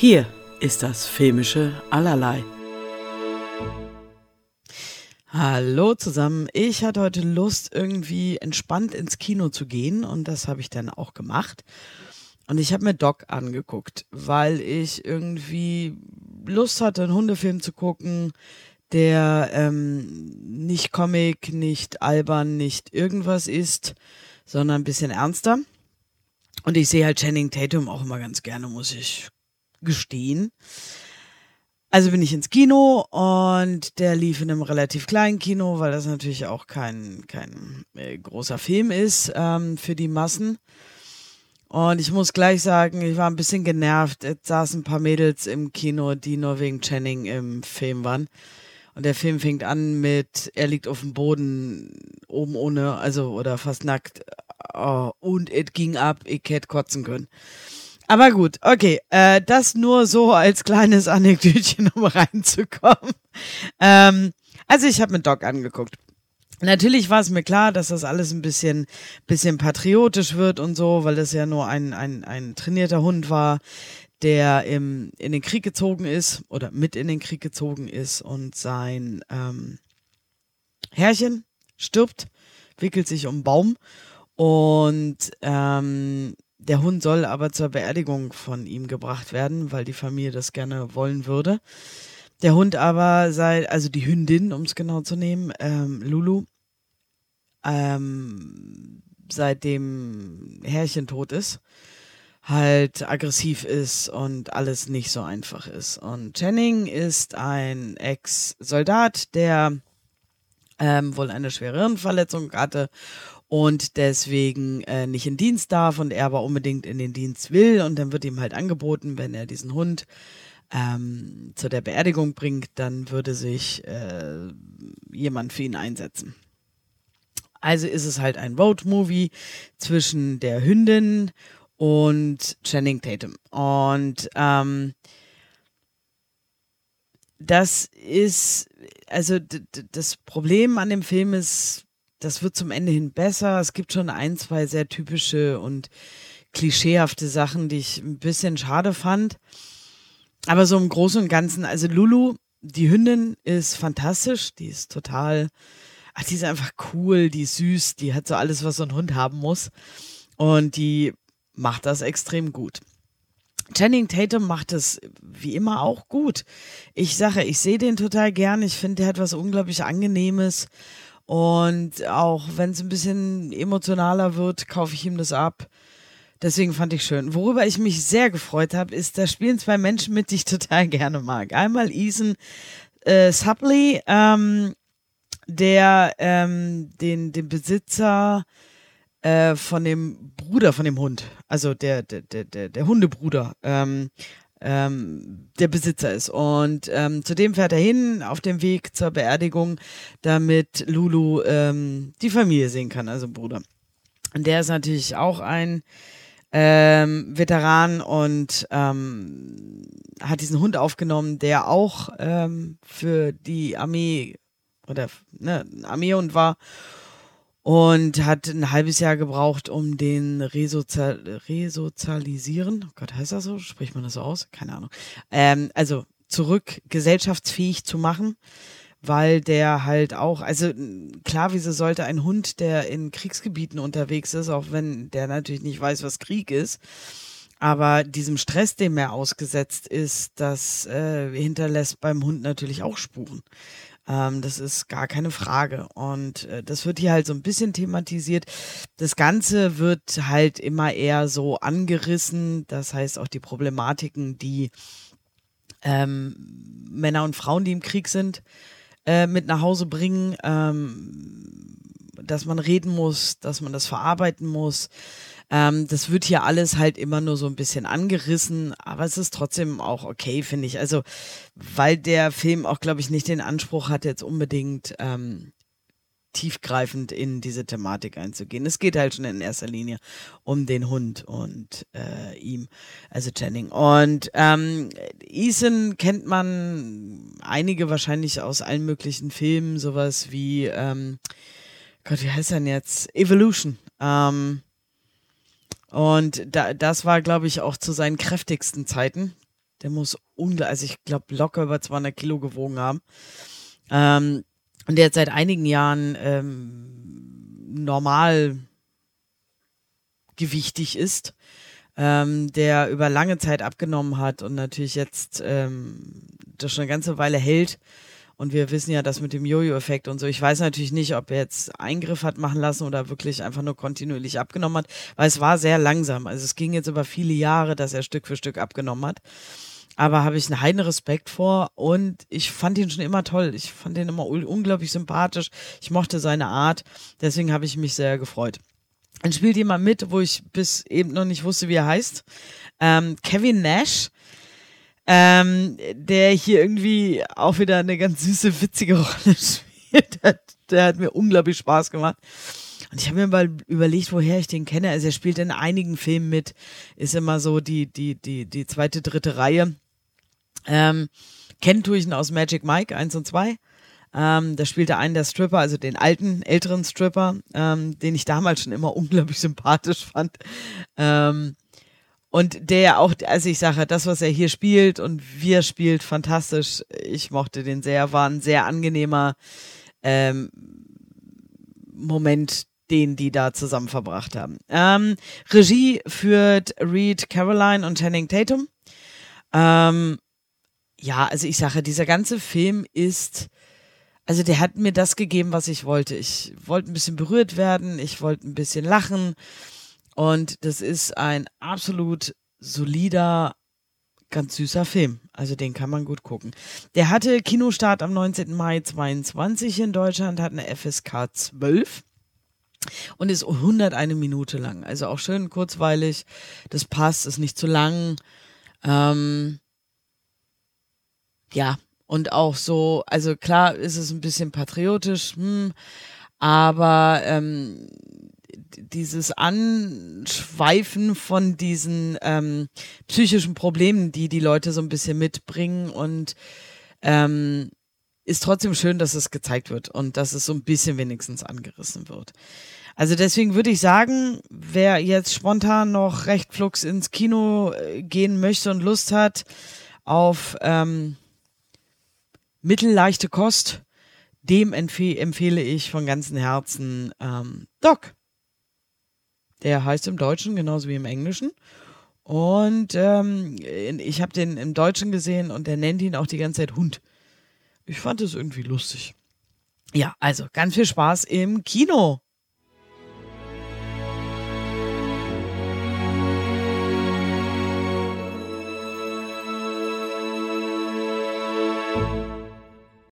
Hier ist das filmische Allerlei. Hallo zusammen. Ich hatte heute Lust, irgendwie entspannt ins Kino zu gehen und das habe ich dann auch gemacht. Und ich habe mir Doc angeguckt, weil ich irgendwie Lust hatte, einen Hundefilm zu gucken, der ähm, nicht Comic, nicht albern, nicht irgendwas ist, sondern ein bisschen ernster. Und ich sehe halt Channing Tatum auch immer ganz gerne, muss ich gestehen. Also bin ich ins Kino und der lief in einem relativ kleinen Kino, weil das natürlich auch kein, kein äh, großer Film ist ähm, für die Massen. Und ich muss gleich sagen, ich war ein bisschen genervt. Es saßen ein paar Mädels im Kino, die nur wegen Channing im Film waren. Und der Film fängt an mit, er liegt auf dem Boden, oben ohne, also oder fast nackt. Oh, und es ging ab, ich hätte kotzen können. Aber gut, okay. Äh, das nur so als kleines Anekdötchen, um reinzukommen. Ähm, also ich habe mir Doc angeguckt. Natürlich war es mir klar, dass das alles ein bisschen, bisschen patriotisch wird und so, weil das ja nur ein, ein, ein trainierter Hund war, der im, in den Krieg gezogen ist oder mit in den Krieg gezogen ist und sein ähm, Herrchen stirbt, wickelt sich um Baum und ähm, der Hund soll aber zur Beerdigung von ihm gebracht werden, weil die Familie das gerne wollen würde. Der Hund aber sei, also die Hündin, um es genau zu nehmen, ähm, Lulu, ähm, seitdem Herrchen tot ist, halt aggressiv ist und alles nicht so einfach ist. Und Channing ist ein Ex-Soldat, der ähm, wohl eine schwere Hirnverletzung hatte und deswegen äh, nicht in Dienst darf und er aber unbedingt in den Dienst will und dann wird ihm halt angeboten, wenn er diesen Hund ähm, zu der Beerdigung bringt, dann würde sich äh, jemand für ihn einsetzen. Also ist es halt ein Road-Movie zwischen der Hündin und Channing Tatum. Und ähm, das ist, also das Problem an dem Film ist, das wird zum Ende hin besser. Es gibt schon ein, zwei sehr typische und klischeehafte Sachen, die ich ein bisschen schade fand. Aber so im Großen und Ganzen, also Lulu, die Hündin ist fantastisch, die ist total, ach, die ist einfach cool, die ist süß, die hat so alles, was so ein Hund haben muss. Und die macht das extrem gut. Channing Tatum macht es wie immer auch gut. Ich sage, ich sehe den total gern. Ich finde, der hat was unglaublich Angenehmes. Und auch wenn es ein bisschen emotionaler wird, kaufe ich ihm das ab. Deswegen fand ich schön. Worüber ich mich sehr gefreut habe, ist, da spielen zwei Menschen mit, die ich total gerne mag. Einmal Ethan äh, Supley, ähm, der ähm, den, den Besitzer äh, von dem Bruder von dem Hund, also der, der, der, der Hundebruder, ähm, ähm, der Besitzer ist. Und ähm, zudem fährt er hin auf dem Weg zur Beerdigung, damit Lulu ähm, die Familie sehen kann, also Bruder. Und der ist natürlich auch ein ähm, Veteran und ähm, hat diesen Hund aufgenommen, der auch ähm, für die Armee oder ne, Armeehund war und hat ein halbes Jahr gebraucht, um den resozial resozialisieren. Oh Gott, heißt das so? Spricht man das so aus? Keine Ahnung. Ähm, also zurück gesellschaftsfähig zu machen, weil der halt auch, also klar, wieso sollte ein Hund, der in Kriegsgebieten unterwegs ist, auch wenn der natürlich nicht weiß, was Krieg ist, aber diesem Stress, dem er ausgesetzt ist, das äh, hinterlässt beim Hund natürlich auch Spuren. Ähm, das ist gar keine Frage. Und äh, das wird hier halt so ein bisschen thematisiert. Das Ganze wird halt immer eher so angerissen. Das heißt auch die Problematiken, die ähm, Männer und Frauen, die im Krieg sind, äh, mit nach Hause bringen. Ähm, dass man reden muss, dass man das verarbeiten muss. Ähm, das wird hier alles halt immer nur so ein bisschen angerissen, aber es ist trotzdem auch okay, finde ich. Also, weil der Film auch, glaube ich, nicht den Anspruch hat, jetzt unbedingt ähm, tiefgreifend in diese Thematik einzugehen. Es geht halt schon in erster Linie um den Hund und äh, ihm, also Channing. Und ähm, Ethan kennt man einige wahrscheinlich aus allen möglichen Filmen, sowas wie, ähm, Gott, wie heißt er denn jetzt? Evolution. Ähm, und da, das war, glaube ich, auch zu seinen kräftigsten Zeiten. Der muss unglaublich, also ich glaube, locker über 200 Kilo gewogen haben. Ähm, und der jetzt seit einigen Jahren ähm, normal gewichtig ist, ähm, der über lange Zeit abgenommen hat und natürlich jetzt ähm, das schon eine ganze Weile hält. Und wir wissen ja, das mit dem Jojo-Effekt und so. Ich weiß natürlich nicht, ob er jetzt Eingriff hat machen lassen oder wirklich einfach nur kontinuierlich abgenommen hat, weil es war sehr langsam. Also es ging jetzt über viele Jahre, dass er Stück für Stück abgenommen hat. Aber habe ich einen heiden Respekt vor und ich fand ihn schon immer toll. Ich fand ihn immer unglaublich sympathisch. Ich mochte seine Art. Deswegen habe ich mich sehr gefreut. Dann spielt jemand mit, wo ich bis eben noch nicht wusste, wie er heißt. Ähm, Kevin Nash, ähm, der hier irgendwie auch wieder eine ganz süße, witzige Rolle spielt. Der, der hat mir unglaublich Spaß gemacht. Und ich habe mir mal überlegt, woher ich den kenne. Also er spielt in einigen Filmen mit, ist immer so die, die, die, die zweite, dritte Reihe. Ähm, kennt tue ich ihn aus Magic Mike 1 und 2. Ähm, da spielte einen der Stripper, also den alten, älteren Stripper, ähm, den ich damals schon immer unglaublich sympathisch fand. Ähm, und der auch, also ich sage, das, was er hier spielt und wie er spielt, fantastisch. Ich mochte den sehr, war ein sehr angenehmer ähm, Moment, den die da zusammen verbracht haben. Ähm, Regie führt Reed Caroline und Channing Tatum. Ähm, ja, also ich sage, dieser ganze Film ist also der hat mir das gegeben, was ich wollte. Ich wollte ein bisschen berührt werden, ich wollte ein bisschen lachen und das ist ein absolut solider, ganz süßer Film. Also den kann man gut gucken. Der hatte Kinostart am 19. Mai 22 in Deutschland, hat eine FSK 12 und ist 101 Minute lang. Also auch schön kurzweilig. Das passt, ist nicht zu lang. Ähm, ja, und auch so, also klar ist es ein bisschen patriotisch, hm, aber ähm, dieses Anschweifen von diesen ähm, psychischen Problemen, die die Leute so ein bisschen mitbringen und ähm, ist trotzdem schön, dass es gezeigt wird und dass es so ein bisschen wenigstens angerissen wird. Also deswegen würde ich sagen, wer jetzt spontan noch recht flugs ins Kino äh, gehen möchte und Lust hat auf ähm, mittelleichte Kost. Dem empfehle, ich von ganzem Herzen ähm, Doc. Der heißt im Deutschen genauso wie im Englischen. Und ähm, ich habe den im Deutschen gesehen und der nennt ihn auch die ganze Zeit Hund. Ich fand es irgendwie lustig. Ja, also ganz viel Spaß im Kino.